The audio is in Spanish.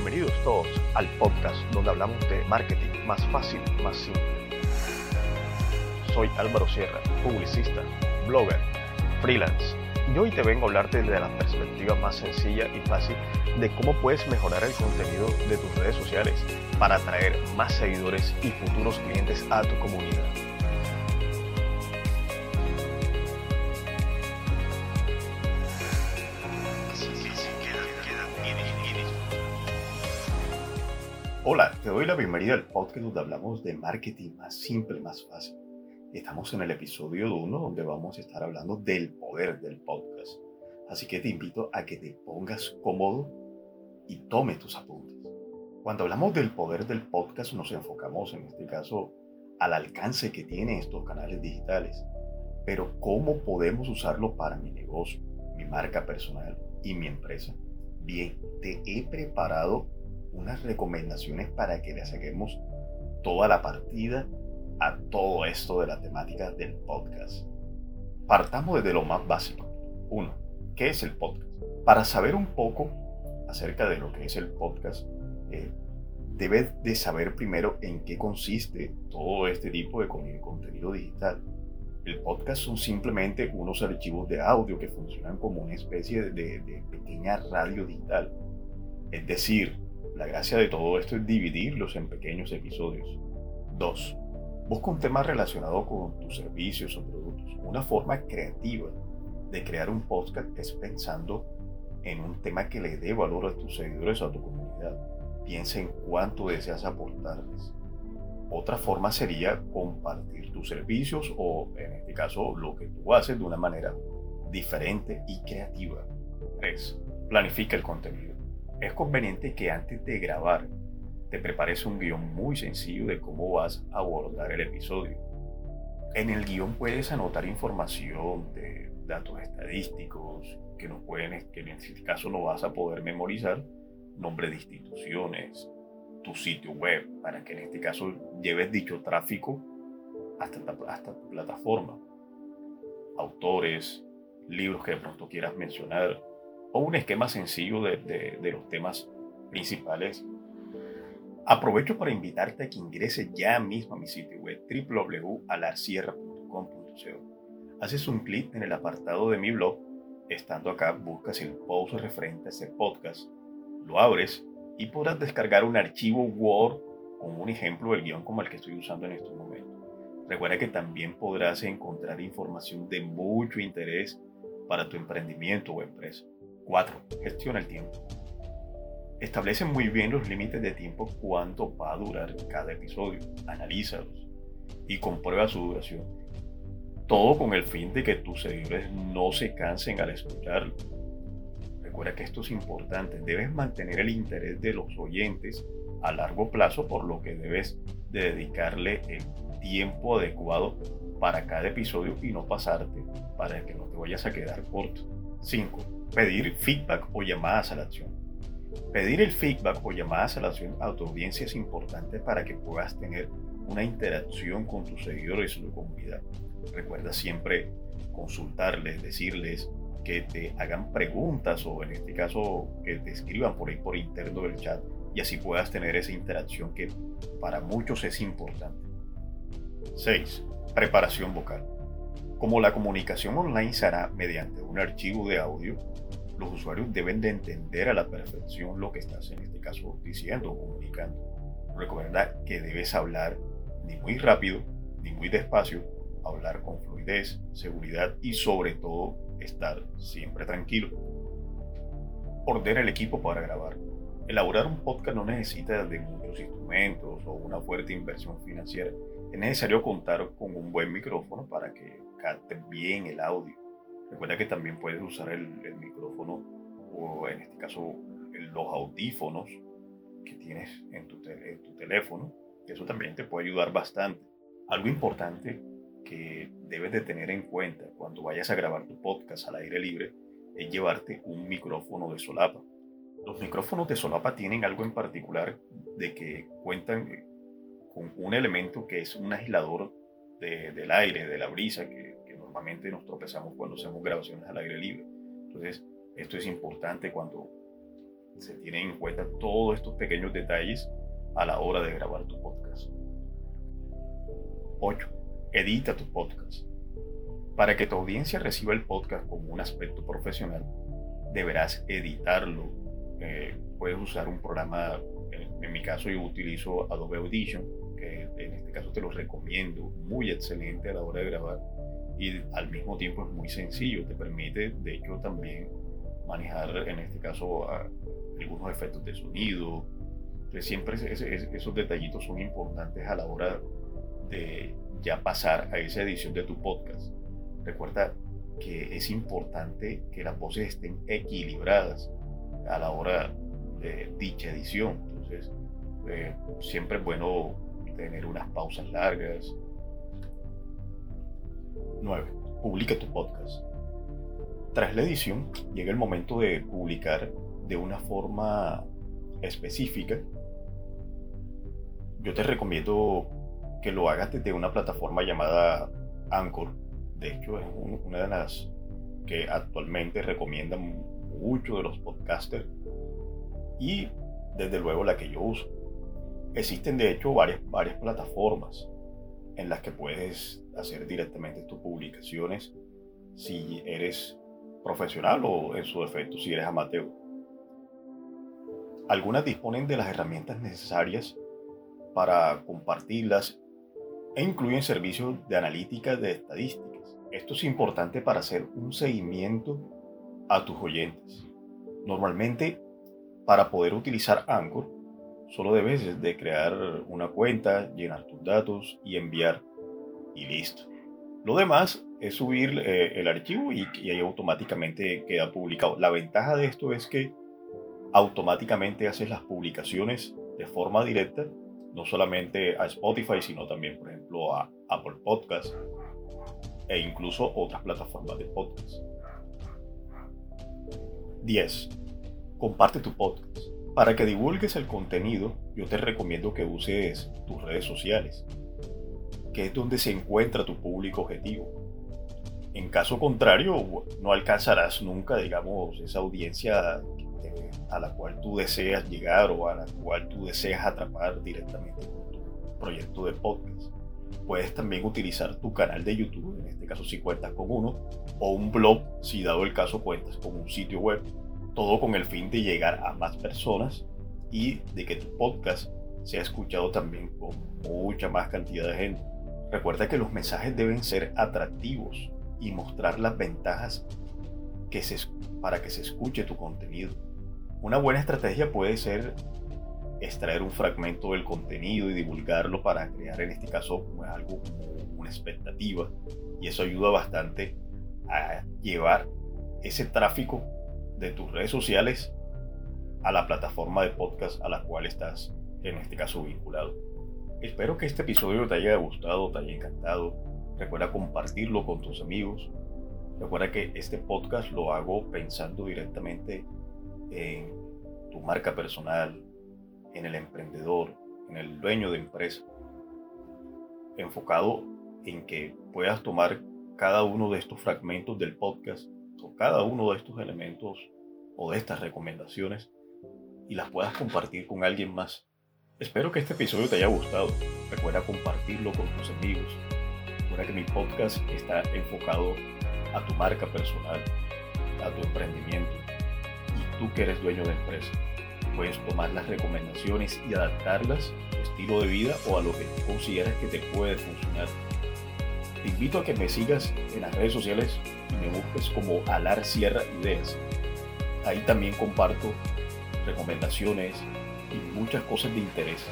Bienvenidos todos al podcast donde hablamos de marketing más fácil, más simple. Soy Álvaro Sierra, publicista, blogger, freelance, y hoy te vengo a hablarte desde la perspectiva más sencilla y fácil de cómo puedes mejorar el contenido de tus redes sociales para atraer más seguidores y futuros clientes a tu comunidad. Hola, te doy la bienvenida al podcast donde hablamos de marketing más simple, más fácil. Estamos en el episodio 1 donde vamos a estar hablando del poder del podcast. Así que te invito a que te pongas cómodo y tome tus apuntes. Cuando hablamos del poder del podcast nos enfocamos en este caso al alcance que tienen estos canales digitales. Pero ¿cómo podemos usarlo para mi negocio, mi marca personal y mi empresa? Bien, te he preparado unas recomendaciones para que le saquemos toda la partida a todo esto de la temática del podcast. Partamos desde lo más básico. Uno, ¿qué es el podcast? Para saber un poco acerca de lo que es el podcast, eh, debes de saber primero en qué consiste todo este tipo de contenido digital. El podcast son simplemente unos archivos de audio que funcionan como una especie de, de pequeña radio digital. Es decir, la gracia de todo esto es dividirlos en pequeños episodios. 2. Busca un tema relacionado con tus servicios o productos. Una forma creativa de crear un podcast es pensando en un tema que le dé valor a tus seguidores o a tu comunidad. Piensa en cuánto deseas aportarles. Otra forma sería compartir tus servicios o, en este caso, lo que tú haces de una manera diferente y creativa. 3. Planifica el contenido es conveniente que antes de grabar te prepares un guion muy sencillo de cómo vas a abordar el episodio. En el guion puedes anotar información de datos estadísticos que, no pueden, que en este caso no vas a poder memorizar, nombre de instituciones, tu sitio web, para que en este caso lleves dicho tráfico hasta, hasta tu plataforma, autores, libros que de pronto quieras mencionar, o un esquema sencillo de, los temas principales, aprovecho para invitarte a que ingreses ya mismo a mi sitio web www.alarsierra.com.co. Haces un clic en el apartado de mi blog, estando acá buscas el post referente a ese podcast, lo abres y podrás descargar un archivo Word con un ejemplo del guion como el que estoy usando en estos momentos. Recuerda que también podrás encontrar información de mucho interés para tu emprendimiento o empresa. 4. Gestiona el tiempo. Establece muy bien los límites de tiempo cuánto va a durar cada episodio. Analízalos y comprueba su duración. Todo con el fin de que tus seguidores no se cansen al escucharlo. Recuerda que esto es importante. Debes mantener el interés de los oyentes a largo plazo, por lo que debes de dedicarle el tiempo adecuado para cada episodio y no pasarte para que no te vayas a quedar corto. 5 Pedir feedback o llamadas a la acción. Pedir el feedback o llamadas a la acción a tu audiencia es importante para que puedas tener una interacción con tus seguidores y tu comunidad. Recuerda siempre consultarles, decirles que te hagan preguntas o en este caso que te escriban por ahí por interno del chat y así puedas tener esa interacción que para muchos es importante. 6. Preparación vocal. Como la comunicación online se hará mediante un archivo de audio, los usuarios deben de entender a la perfección lo que estás en este caso diciendo o comunicando. Recuerda que debes hablar ni muy rápido ni muy despacio, hablar con fluidez, seguridad y sobre todo estar siempre tranquilo. Ordena el equipo para grabar. Elaborar un podcast no necesita de muchos instrumentos o una fuerte inversión financiera. Es necesario contar con un buen micrófono para que capte bien el audio. Recuerda que también puedes usar el, micrófono o en este caso los audífonos que tienes en tu, en tu teléfono. Eso también te puede ayudar bastante. Algo importante que debes de tener en cuenta cuando vayas a grabar tu podcast al aire libre es llevarte un micrófono de solapa. Los micrófonos de solapa tienen algo en particular de que cuentan con un elemento que es un aislador del aire, de la brisa, que, normalmente nos tropezamos cuando hacemos grabaciones al aire libre. Entonces, esto es importante cuando se tienen en cuenta todos estos pequeños detalles a la hora de grabar tu podcast. 8. Edita tu podcast. Para que tu audiencia reciba el podcast como un aspecto profesional, deberás editarlo. Eh, puedes usar un programa, en mi caso yo utilizo Adobe Audition, que en este caso te lo recomiendo, muy excelente a la hora de grabar y al mismo tiempo es muy sencillo, te permite de hecho también manejar en este caso algunos efectos de sonido. Entonces siempre esos detallitos son importantes a la hora de ya pasar a esa edición de tu podcast. Recuerda que es importante que las voces estén equilibradas a la hora de dicha edición. Entonces, eh, siempre es bueno tener unas pausas largas. 9. Publica tu podcast. Tras la edición, llega el momento de publicar de una forma específica. Yo te recomiendo que lo hagas desde una plataforma llamada Anchor. De hecho, es una de las que actualmente recomiendan muchos de los podcasters y desde luego la que yo uso. Existen de hecho varias, varias plataformas en las que puedes hacer directamente tus publicaciones si eres profesional o en su defecto si eres amateur. Algunas disponen de las herramientas necesarias para compartirlas e incluyen servicios de analítica de estadísticas. Esto es importante para hacer un seguimiento a tus oyentes. Normalmente, para poder utilizar Anchor, solo debes de crear una cuenta, llenar tus datos y enviar y listo. Lo demás es subir eh, el archivo y, ahí automáticamente queda publicado. La ventaja de esto es que automáticamente haces las publicaciones de forma directa no solamente a Spotify, sino también, por ejemplo, a Apple Podcasts e incluso otras plataformas de podcast. 10. Comparte tu podcast. Para que divulgues el contenido, yo te recomiendo que uses tus redes sociales, que es donde se encuentra tu público objetivo. En caso contrario, no alcanzarás nunca, digamos, esa audiencia a la cual tú deseas llegar o a la cual tú deseas atrapar directamente con tu proyecto de podcast. Puedes también utilizar tu canal de YouTube, en este caso si cuentas con uno, o un blog si dado el caso cuentas con un sitio web, todo con el fin de llegar a más personas y de que tu podcast sea escuchado también con mucha más cantidad de gente. Recuerda que los mensajes deben ser atractivos y mostrar las ventajas que se, para que se escuche tu contenido. Una buena estrategia puede ser extraer un fragmento del contenido y divulgarlo para crear en este caso algo como una expectativa y eso ayuda bastante a llevar ese tráfico de tus redes sociales a la plataforma de podcast a la cual estás en este caso vinculado. Espero que este episodio te haya gustado, te haya encantado. Recuerda compartirlo con tus amigos. Recuerda que este podcast lo hago pensando directamente en tu marca personal, en el emprendedor, en el dueño de empresa, enfocado en que puedas tomar cada uno de estos fragmentos del podcast cada uno de estos elementos o de estas recomendaciones y las puedas compartir con alguien más. Espero que este episodio te haya gustado. Recuerda compartirlo con tus amigos. Recuerda que mi podcast está enfocado a tu marca personal, a tu emprendimiento, tú que eres dueño de empresa. Puedes tomar las recomendaciones y adaptarlas a tu estilo de vida o a lo que consideras que te puede funcionar. Te invito a que me sigas en las redes sociales y me busques como Alar Sierra Ideas. Ahí también comparto recomendaciones y muchas cosas de interés